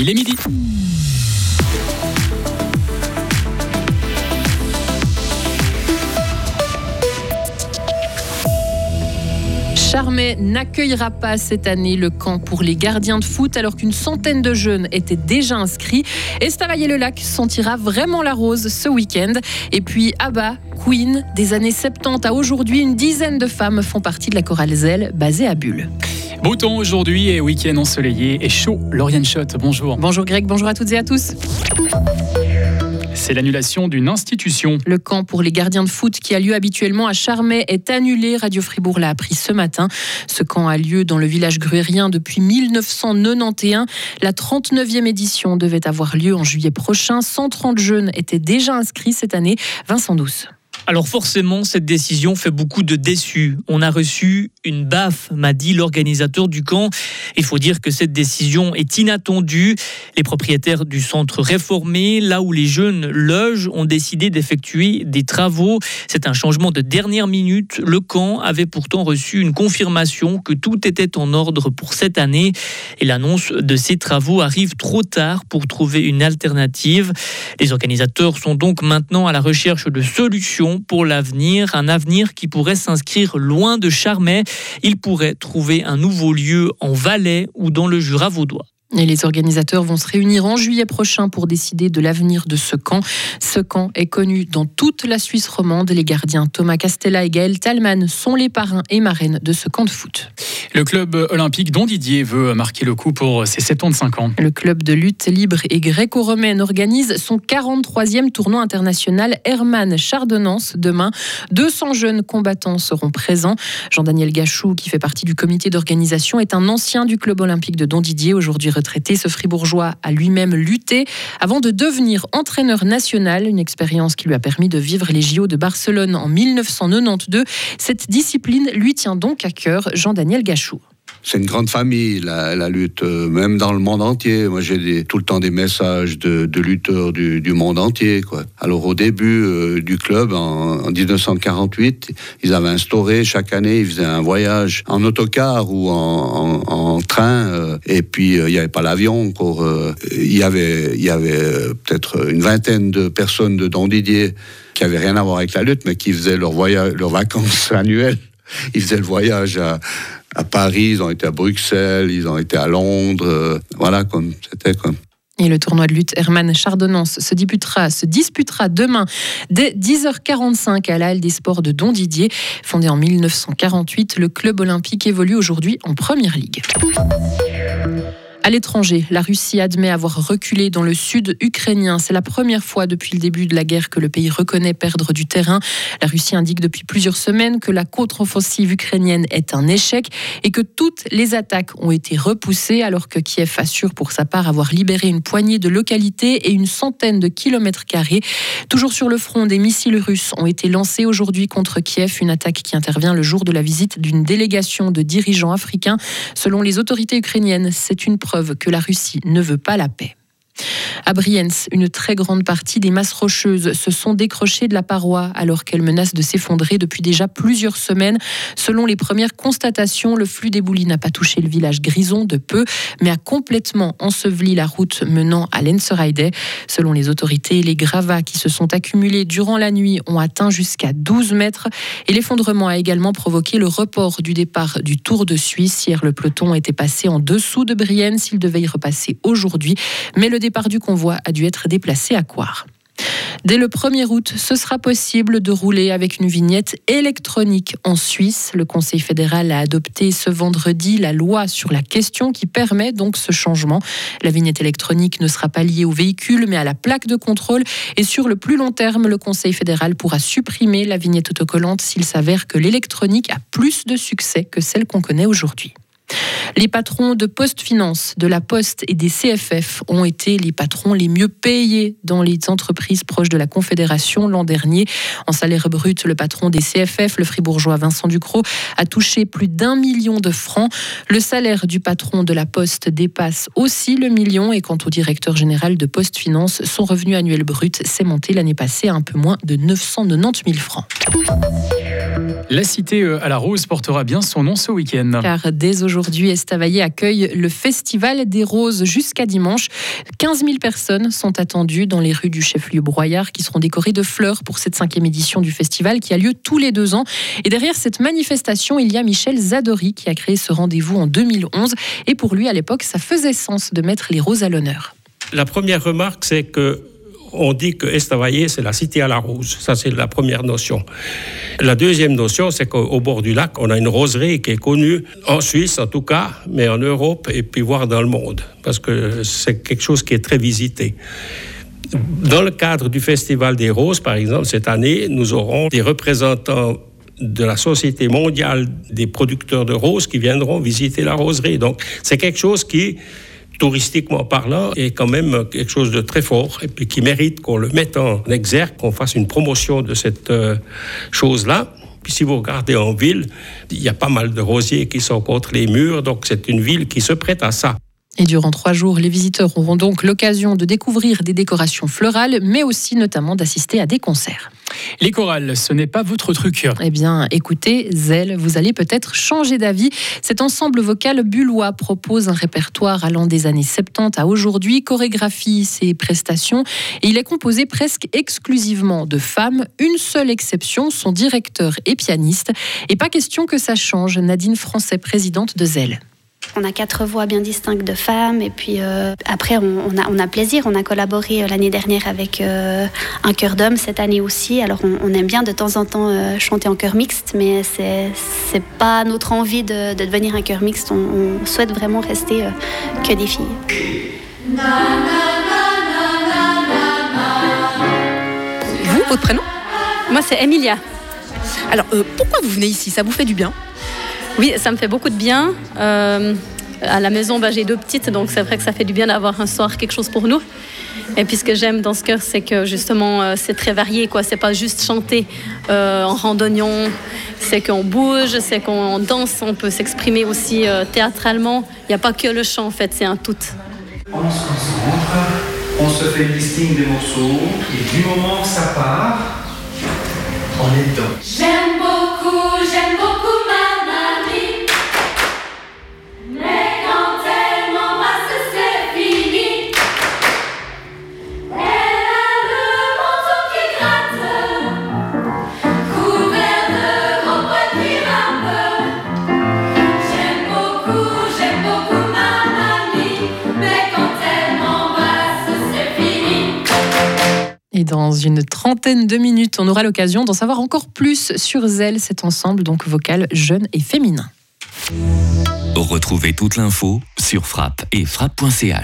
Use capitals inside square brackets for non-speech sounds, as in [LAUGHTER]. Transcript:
Il est midi. Charmey n'accueillera pas cette année le camp pour les gardiens de foot alors qu'une centaine de jeunes étaient déjà inscrits. Estavayer-le-Lac sentira vraiment la rose ce week-end. Et puis Abba, Queen, des années 70 à aujourd'hui, une dizaine de femmes font partie de la chorale Zell basée à Bulle. Beau temps aujourd'hui et week-end ensoleillé et chaud. Lauriane Schott, bonjour. Bonjour Greg, bonjour à toutes et à tous. C'est l'annulation d'une institution. Le camp pour les gardiens de foot qui a lieu habituellement à Charmey est annulé. Radio Fribourg l'a appris ce matin. Ce camp a lieu dans le village gruérien depuis 1991. La 39e édition devait avoir lieu en juillet prochain. 130 jeunes étaient déjà inscrits cette année. Vincent Douce. Alors forcément, cette décision fait beaucoup de déçus. On a reçu une baffe, m'a dit l'organisateur du camp. Il faut dire que cette décision est inattendue. Les propriétaires du centre réformé, là où les jeunes logent, ont décidé d'effectuer des travaux. C'est un changement de dernière minute. Le camp avait pourtant reçu une confirmation que tout était en ordre pour cette année. Et l'annonce de ces travaux arrive trop tard pour trouver une alternative. Les organisateurs sont donc maintenant à la recherche de solutions pour l'avenir, un avenir qui pourrait s'inscrire loin de Charmey. Il pourrait trouver un nouveau lieu en Valais ou dans le Jura vaudois. Et les organisateurs vont se réunir en juillet prochain pour décider de l'avenir de ce camp. Ce camp est connu dans toute la Suisse romande. Les gardiens Thomas Castella et Gaël Talman sont les parrains et marraines de ce camp de foot. Le club olympique dont Didier veut marquer le coup pour ses 75 ans. Le club de lutte libre et gréco-romaine organise son 43e tournoi international Hermann Chardonnance demain. 200 jeunes combattants seront présents. Jean-Daniel Gachou, qui fait partie du comité d'organisation, est un ancien du club olympique de Don Didier, aujourd'hui ce fribourgeois a lui-même lutté avant de devenir entraîneur national, une expérience qui lui a permis de vivre les JO de Barcelone en 1992. Cette discipline lui tient donc à cœur, Jean-Daniel Gachou c'est une grande famille, la, lutte, euh, même dans le monde entier. Moi, j'ai tout le temps des messages de, lutteurs du, monde entier. Alors, au début euh, du club, en, 1948, ils avaient instauré chaque année, ils faisaient un voyage en autocar ou en, train. Euh, et puis, il n'y avait pas l'avion. avait, il y avait peut-être une vingtaine de personnes de Don Didier qui n'avaient rien à voir avec la lutte, mais qui faisaient leur leurs vacances [LAUGHS] annuelles. Ils faisaient le voyage à à Paris, ils ont été à Bruxelles, ils ont été à Londres. Euh, voilà, comme c'était comme. Et le tournoi de lutte Hermann Chardonnance se disputera, se disputera demain dès 10h45 à la Halle des Sports de Don Didier. Fondé en 1948, le club olympique évolue aujourd'hui en Première Ligue. À l'étranger, la Russie admet avoir reculé dans le sud ukrainien. C'est la première fois depuis le début de la guerre que le pays reconnaît perdre du terrain. La Russie indique depuis plusieurs semaines que la contre-offensive ukrainienne est un échec et que toutes les attaques ont été repoussées alors que Kiev assure pour sa part avoir libéré une poignée de localités et une centaine de kilomètres carrés. Toujours sur le front, des missiles russes ont été lancés aujourd'hui contre Kiev, une attaque qui intervient le jour de la visite d'une délégation de dirigeants africains. Selon les autorités ukrainiennes, c'est une preuve que la Russie ne veut pas la paix. À Brienz, une très grande partie des masses rocheuses se sont décrochées de la paroi alors qu'elles menacent de s'effondrer depuis déjà plusieurs semaines. Selon les premières constatations, le flux d'éboulis n'a pas touché le village Grison de peu, mais a complètement enseveli la route menant à Lensereide. Selon les autorités, les gravats qui se sont accumulés durant la nuit ont atteint jusqu'à 12 mètres et l'effondrement a également provoqué le report du départ du Tour de Suisse. Hier, le peloton était passé en dessous de Brienz. Il devait y repasser aujourd'hui, mais le départ du convoi a dû être déplacé à Coire. Dès le 1er août, ce sera possible de rouler avec une vignette électronique en Suisse. Le Conseil fédéral a adopté ce vendredi la loi sur la question qui permet donc ce changement. La vignette électronique ne sera pas liée au véhicule mais à la plaque de contrôle et sur le plus long terme, le Conseil fédéral pourra supprimer la vignette autocollante s'il s'avère que l'électronique a plus de succès que celle qu'on connaît aujourd'hui. Les patrons de Post Finance, de la Poste et des CFF ont été les patrons les mieux payés dans les entreprises proches de la Confédération l'an dernier. En salaire brut, le patron des CFF, le fribourgeois Vincent Ducrot, a touché plus d'un million de francs. Le salaire du patron de la Poste dépasse aussi le million et quant au directeur général de Post Finance, son revenu annuel brut s'est monté l'année passée à un peu moins de 990 000 francs. La cité euh, à la rose portera bien son nom ce week-end. Car dès aujourd'hui, Estavayer accueille le Festival des Roses jusqu'à dimanche. 15 000 personnes sont attendues dans les rues du chef-lieu Broyard qui seront décorées de fleurs pour cette cinquième édition du festival qui a lieu tous les deux ans. Et derrière cette manifestation, il y a Michel Zadori qui a créé ce rendez-vous en 2011. Et pour lui, à l'époque, ça faisait sens de mettre les roses à l'honneur. La première remarque, c'est que on dit que Estavayer, c'est la cité à la rose. Ça, c'est la première notion. La deuxième notion, c'est qu'au bord du lac, on a une roserie qui est connue, en Suisse en tout cas, mais en Europe et puis voir dans le monde, parce que c'est quelque chose qui est très visité. Dans le cadre du Festival des Roses, par exemple, cette année, nous aurons des représentants de la Société mondiale des producteurs de roses qui viendront visiter la roserie. Donc, c'est quelque chose qui touristiquement parlant, est quand même quelque chose de très fort et puis qui mérite qu'on le mette en exergue, qu'on fasse une promotion de cette euh, chose-là. Puis si vous regardez en ville, il y a pas mal de rosiers qui sont contre les murs, donc c'est une ville qui se prête à ça. Et durant trois jours, les visiteurs auront donc l'occasion de découvrir des décorations florales, mais aussi notamment d'assister à des concerts. Les chorales, ce n'est pas votre truc. Eh bien, écoutez, Zelle, vous allez peut-être changer d'avis. Cet ensemble vocal bullois propose un répertoire allant des années 70 à aujourd'hui, chorégraphie ses prestations, et il est composé presque exclusivement de femmes. Une seule exception, son directeur et pianiste. Et pas question que ça change, Nadine Français, présidente de Zelle. On a quatre voix bien distinctes de femmes et puis euh, après on, a, on, a, plaisir. On a collaboré euh, l'année dernière avec euh, un chœur d'hommes cette année aussi. Alors on, aime bien de temps en temps chanter en chœur mixte, mais c'est c'est pas notre envie de, devenir un chœur mixte. On, souhaite vraiment rester que des filles. Vous, votre prénom? Moi c'est Emilia. Alors pourquoi vous venez ici? Ça vous fait du bien? Oui, ça me fait beaucoup de bien. Euh, à la maison, bah, j'ai deux petites, donc c'est vrai que ça fait du bien d'avoir un soir quelque chose pour nous. Et puis ce que j'aime dans ce cœur, c'est que justement, euh, c'est très varié. quoi. C'est pas juste chanter euh, en randonnion, c'est qu'on bouge, c'est qu'on danse, on peut s'exprimer aussi théâtralement. Il n'y a pas que le chant, en fait, c'est un tout. On se concentre, on se fait le listing des morceaux, et du moment que ça part, on est dedans. J'aime beaucoup, j'aime beaucoup. Et dans une trentaine de minutes, on aura l'occasion d'en savoir encore plus sur Zelle, cet ensemble donc vocal jeune et féminin. Retrouvez toute l'info sur frappe et frappe.ch.